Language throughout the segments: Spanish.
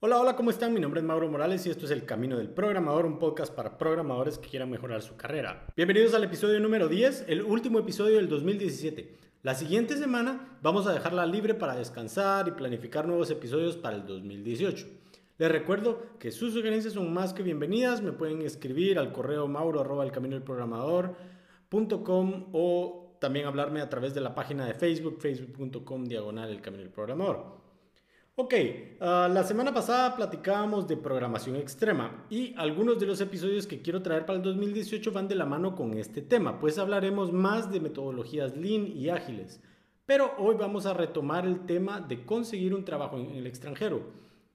Hola, hola, ¿cómo están? Mi nombre es Mauro Morales y esto es El Camino del Programador, un podcast para programadores que quieran mejorar su carrera. Bienvenidos al episodio número 10, el último episodio del 2017. La siguiente semana vamos a dejarla libre para descansar y planificar nuevos episodios para el 2018. Les recuerdo que sus sugerencias son más que bienvenidas, me pueden escribir al correo mauro o también hablarme a través de la página de Facebook, facebook.com diagonal el camino del programador. Ok, ah, la semana pasada platicábamos de programación extrema y algunos de los episodios que quiero traer para el 2018 van de la mano con este tema, pues hablaremos más de metodologías lean y ágiles. Pero hoy vamos a retomar el tema de conseguir un trabajo en el extranjero.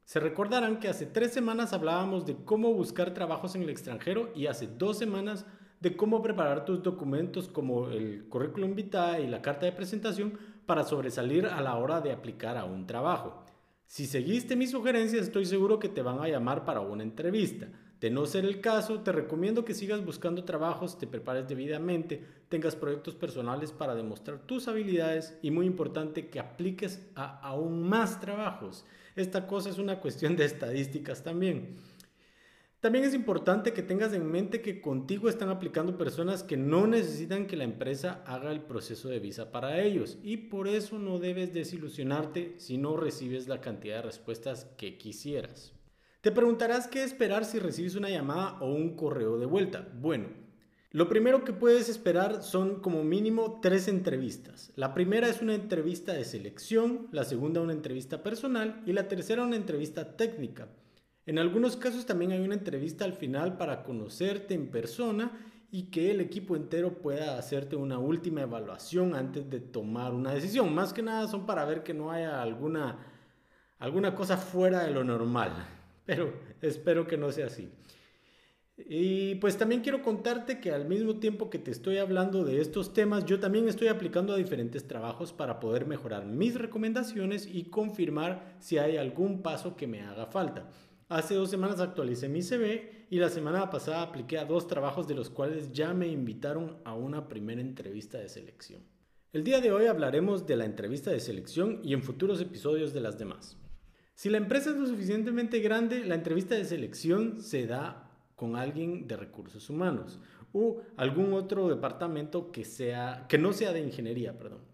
Se recordarán que hace tres semanas hablábamos de cómo buscar trabajos en el extranjero y hace dos semanas de cómo preparar tus documentos como el currículum vitae y la carta de presentación para sobresalir a la hora de aplicar a un trabajo. Si seguiste mis sugerencias, estoy seguro que te van a llamar para una entrevista. De no ser el caso, te recomiendo que sigas buscando trabajos, te prepares debidamente, tengas proyectos personales para demostrar tus habilidades y muy importante que apliques a aún más trabajos. Esta cosa es una cuestión de estadísticas también. También es importante que tengas en mente que contigo están aplicando personas que no necesitan que la empresa haga el proceso de visa para ellos y por eso no debes desilusionarte si no recibes la cantidad de respuestas que quisieras. Te preguntarás qué esperar si recibes una llamada o un correo de vuelta. Bueno, lo primero que puedes esperar son como mínimo tres entrevistas. La primera es una entrevista de selección, la segunda una entrevista personal y la tercera una entrevista técnica. En algunos casos también hay una entrevista al final para conocerte en persona y que el equipo entero pueda hacerte una última evaluación antes de tomar una decisión. Más que nada son para ver que no haya alguna, alguna cosa fuera de lo normal, pero espero que no sea así. Y pues también quiero contarte que al mismo tiempo que te estoy hablando de estos temas, yo también estoy aplicando a diferentes trabajos para poder mejorar mis recomendaciones y confirmar si hay algún paso que me haga falta. Hace dos semanas actualicé mi CV y la semana pasada apliqué a dos trabajos de los cuales ya me invitaron a una primera entrevista de selección. El día de hoy hablaremos de la entrevista de selección y en futuros episodios de las demás. Si la empresa es lo suficientemente grande, la entrevista de selección se da con alguien de recursos humanos o algún otro departamento que, sea, que no sea de ingeniería, perdón.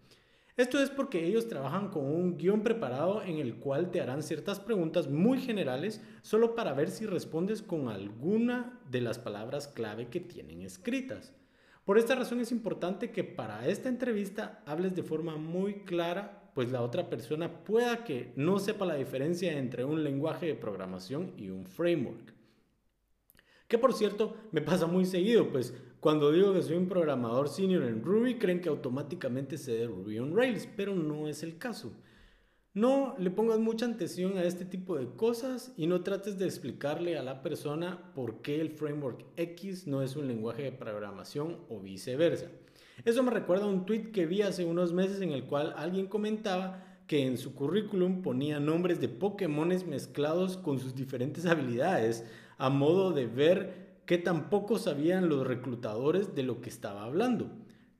Esto es porque ellos trabajan con un guion preparado en el cual te harán ciertas preguntas muy generales solo para ver si respondes con alguna de las palabras clave que tienen escritas. Por esta razón es importante que para esta entrevista hables de forma muy clara, pues la otra persona pueda que no sepa la diferencia entre un lenguaje de programación y un framework. Que por cierto me pasa muy seguido, pues cuando digo que soy un programador senior en Ruby, creen que automáticamente sé de Ruby on Rails, pero no es el caso. No le pongas mucha atención a este tipo de cosas y no trates de explicarle a la persona por qué el framework X no es un lenguaje de programación o viceversa. Eso me recuerda a un tweet que vi hace unos meses en el cual alguien comentaba que en su currículum ponía nombres de Pokémones mezclados con sus diferentes habilidades a modo de ver que tampoco sabían los reclutadores de lo que estaba hablando.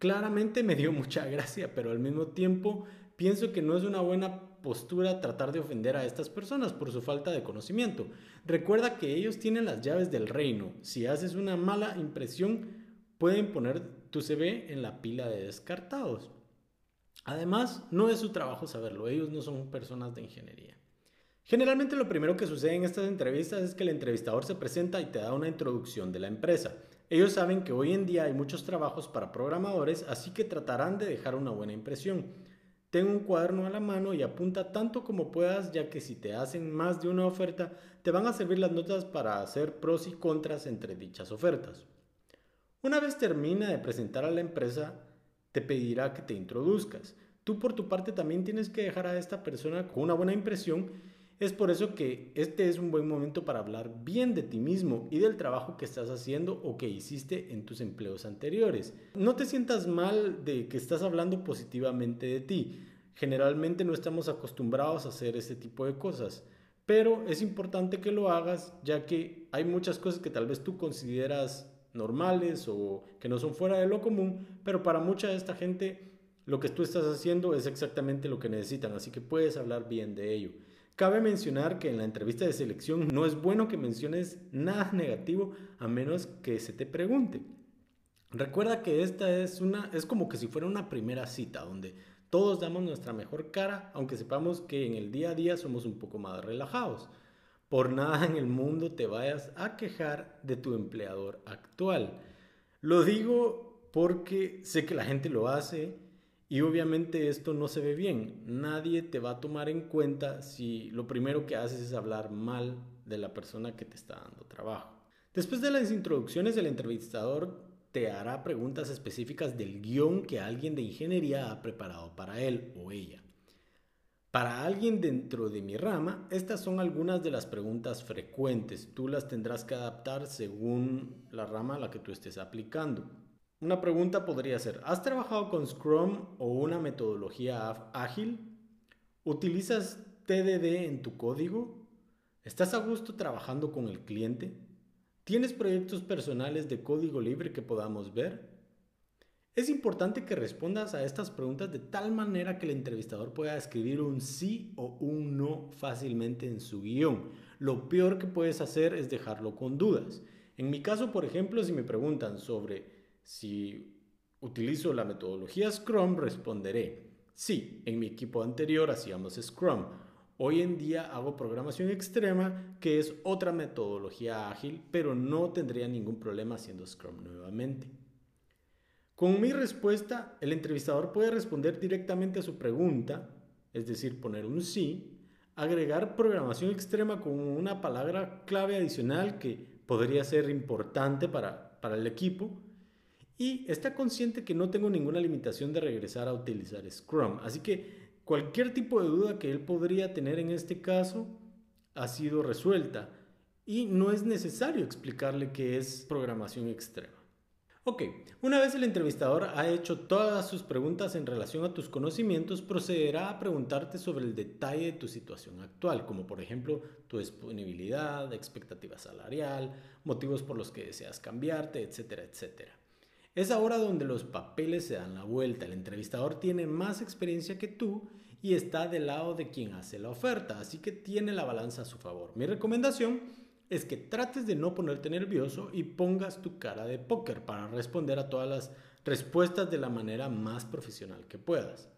Claramente me dio mucha gracia, pero al mismo tiempo pienso que no es una buena postura tratar de ofender a estas personas por su falta de conocimiento. Recuerda que ellos tienen las llaves del reino. Si haces una mala impresión, pueden poner tu CV en la pila de descartados. Además, no es su trabajo saberlo, ellos no son personas de ingeniería. Generalmente lo primero que sucede en estas entrevistas es que el entrevistador se presenta y te da una introducción de la empresa. Ellos saben que hoy en día hay muchos trabajos para programadores, así que tratarán de dejar una buena impresión. Ten un cuaderno a la mano y apunta tanto como puedas, ya que si te hacen más de una oferta, te van a servir las notas para hacer pros y contras entre dichas ofertas. Una vez termina de presentar a la empresa, te pedirá que te introduzcas. Tú por tu parte también tienes que dejar a esta persona con una buena impresión es por eso que este es un buen momento para hablar bien de ti mismo y del trabajo que estás haciendo o que hiciste en tus empleos anteriores. No te sientas mal de que estás hablando positivamente de ti. Generalmente no estamos acostumbrados a hacer este tipo de cosas, pero es importante que lo hagas ya que hay muchas cosas que tal vez tú consideras normales o que no son fuera de lo común, pero para mucha de esta gente lo que tú estás haciendo es exactamente lo que necesitan, así que puedes hablar bien de ello. Cabe mencionar que en la entrevista de selección no es bueno que menciones nada negativo a menos que se te pregunte. Recuerda que esta es una es como que si fuera una primera cita donde todos damos nuestra mejor cara, aunque sepamos que en el día a día somos un poco más relajados. Por nada en el mundo te vayas a quejar de tu empleador actual. Lo digo porque sé que la gente lo hace y obviamente esto no se ve bien. Nadie te va a tomar en cuenta si lo primero que haces es hablar mal de la persona que te está dando trabajo. Después de las introducciones, el entrevistador te hará preguntas específicas del guion que alguien de ingeniería ha preparado para él o ella. Para alguien dentro de mi rama, estas son algunas de las preguntas frecuentes. Tú las tendrás que adaptar según la rama a la que tú estés aplicando. Una pregunta podría ser, ¿has trabajado con Scrum o una metodología ágil? ¿Utilizas TDD en tu código? ¿Estás a gusto trabajando con el cliente? ¿Tienes proyectos personales de código libre que podamos ver? Es importante que respondas a estas preguntas de tal manera que el entrevistador pueda escribir un sí o un no fácilmente en su guion. Lo peor que puedes hacer es dejarlo con dudas. En mi caso, por ejemplo, si me preguntan sobre si utilizo la metodología Scrum, responderé, sí, en mi equipo anterior hacíamos Scrum. Hoy en día hago programación extrema, que es otra metodología ágil, pero no tendría ningún problema haciendo Scrum nuevamente. Con mi respuesta, el entrevistador puede responder directamente a su pregunta, es decir, poner un sí, agregar programación extrema con una palabra clave adicional que podría ser importante para, para el equipo, y está consciente que no tengo ninguna limitación de regresar a utilizar Scrum. Así que cualquier tipo de duda que él podría tener en este caso ha sido resuelta y no es necesario explicarle qué es programación extrema. Ok, una vez el entrevistador ha hecho todas sus preguntas en relación a tus conocimientos, procederá a preguntarte sobre el detalle de tu situación actual, como por ejemplo tu disponibilidad, expectativa salarial, motivos por los que deseas cambiarte, etcétera, etcétera. Es ahora donde los papeles se dan la vuelta. El entrevistador tiene más experiencia que tú y está del lado de quien hace la oferta, así que tiene la balanza a su favor. Mi recomendación es que trates de no ponerte nervioso y pongas tu cara de póker para responder a todas las respuestas de la manera más profesional que puedas.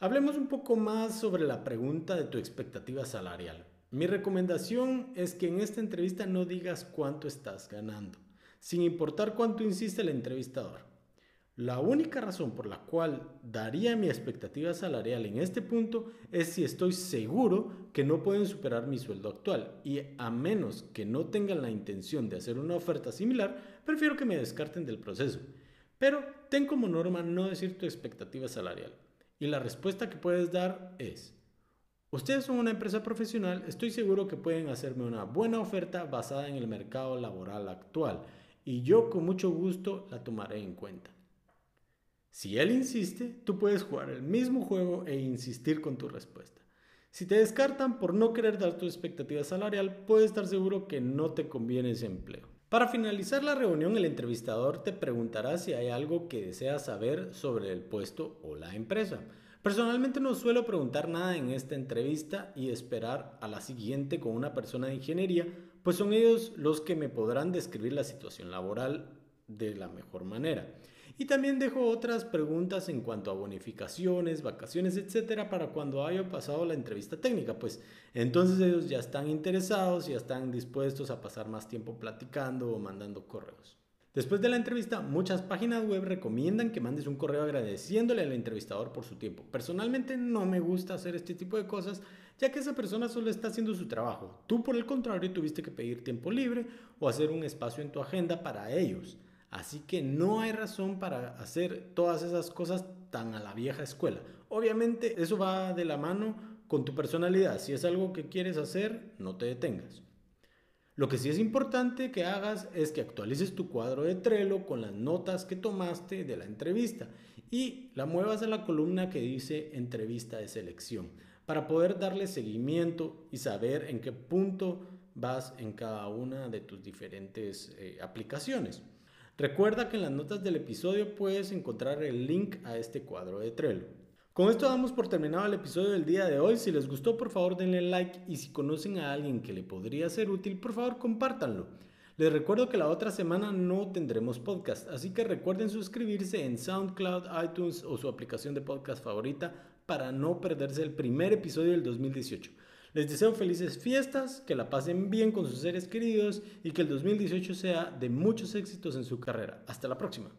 Hablemos un poco más sobre la pregunta de tu expectativa salarial. Mi recomendación es que en esta entrevista no digas cuánto estás ganando sin importar cuánto insiste el entrevistador. La única razón por la cual daría mi expectativa salarial en este punto es si estoy seguro que no pueden superar mi sueldo actual y a menos que no tengan la intención de hacer una oferta similar, prefiero que me descarten del proceso. Pero ten como norma no decir tu expectativa salarial. Y la respuesta que puedes dar es, ustedes son una empresa profesional, estoy seguro que pueden hacerme una buena oferta basada en el mercado laboral actual y yo con mucho gusto la tomaré en cuenta. Si él insiste, tú puedes jugar el mismo juego e insistir con tu respuesta. Si te descartan por no querer dar tu expectativa salarial, puedes estar seguro que no te conviene ese empleo. Para finalizar la reunión, el entrevistador te preguntará si hay algo que deseas saber sobre el puesto o la empresa. Personalmente no suelo preguntar nada en esta entrevista y esperar a la siguiente con una persona de ingeniería pues son ellos los que me podrán describir la situación laboral de la mejor manera. Y también dejo otras preguntas en cuanto a bonificaciones, vacaciones, etcétera, para cuando haya pasado la entrevista técnica, pues entonces ellos ya están interesados, ya están dispuestos a pasar más tiempo platicando o mandando correos. Después de la entrevista, muchas páginas web recomiendan que mandes un correo agradeciéndole al entrevistador por su tiempo. Personalmente no me gusta hacer este tipo de cosas, ya que esa persona solo está haciendo su trabajo. Tú, por el contrario, tuviste que pedir tiempo libre o hacer un espacio en tu agenda para ellos. Así que no hay razón para hacer todas esas cosas tan a la vieja escuela. Obviamente eso va de la mano con tu personalidad. Si es algo que quieres hacer, no te detengas. Lo que sí es importante que hagas es que actualices tu cuadro de Trello con las notas que tomaste de la entrevista y la muevas a la columna que dice entrevista de selección para poder darle seguimiento y saber en qué punto vas en cada una de tus diferentes eh, aplicaciones. Recuerda que en las notas del episodio puedes encontrar el link a este cuadro de Trello. Con esto damos por terminado el episodio del día de hoy. Si les gustó, por favor denle like y si conocen a alguien que le podría ser útil, por favor compártanlo. Les recuerdo que la otra semana no tendremos podcast, así que recuerden suscribirse en SoundCloud, iTunes o su aplicación de podcast favorita para no perderse el primer episodio del 2018. Les deseo felices fiestas, que la pasen bien con sus seres queridos y que el 2018 sea de muchos éxitos en su carrera. Hasta la próxima.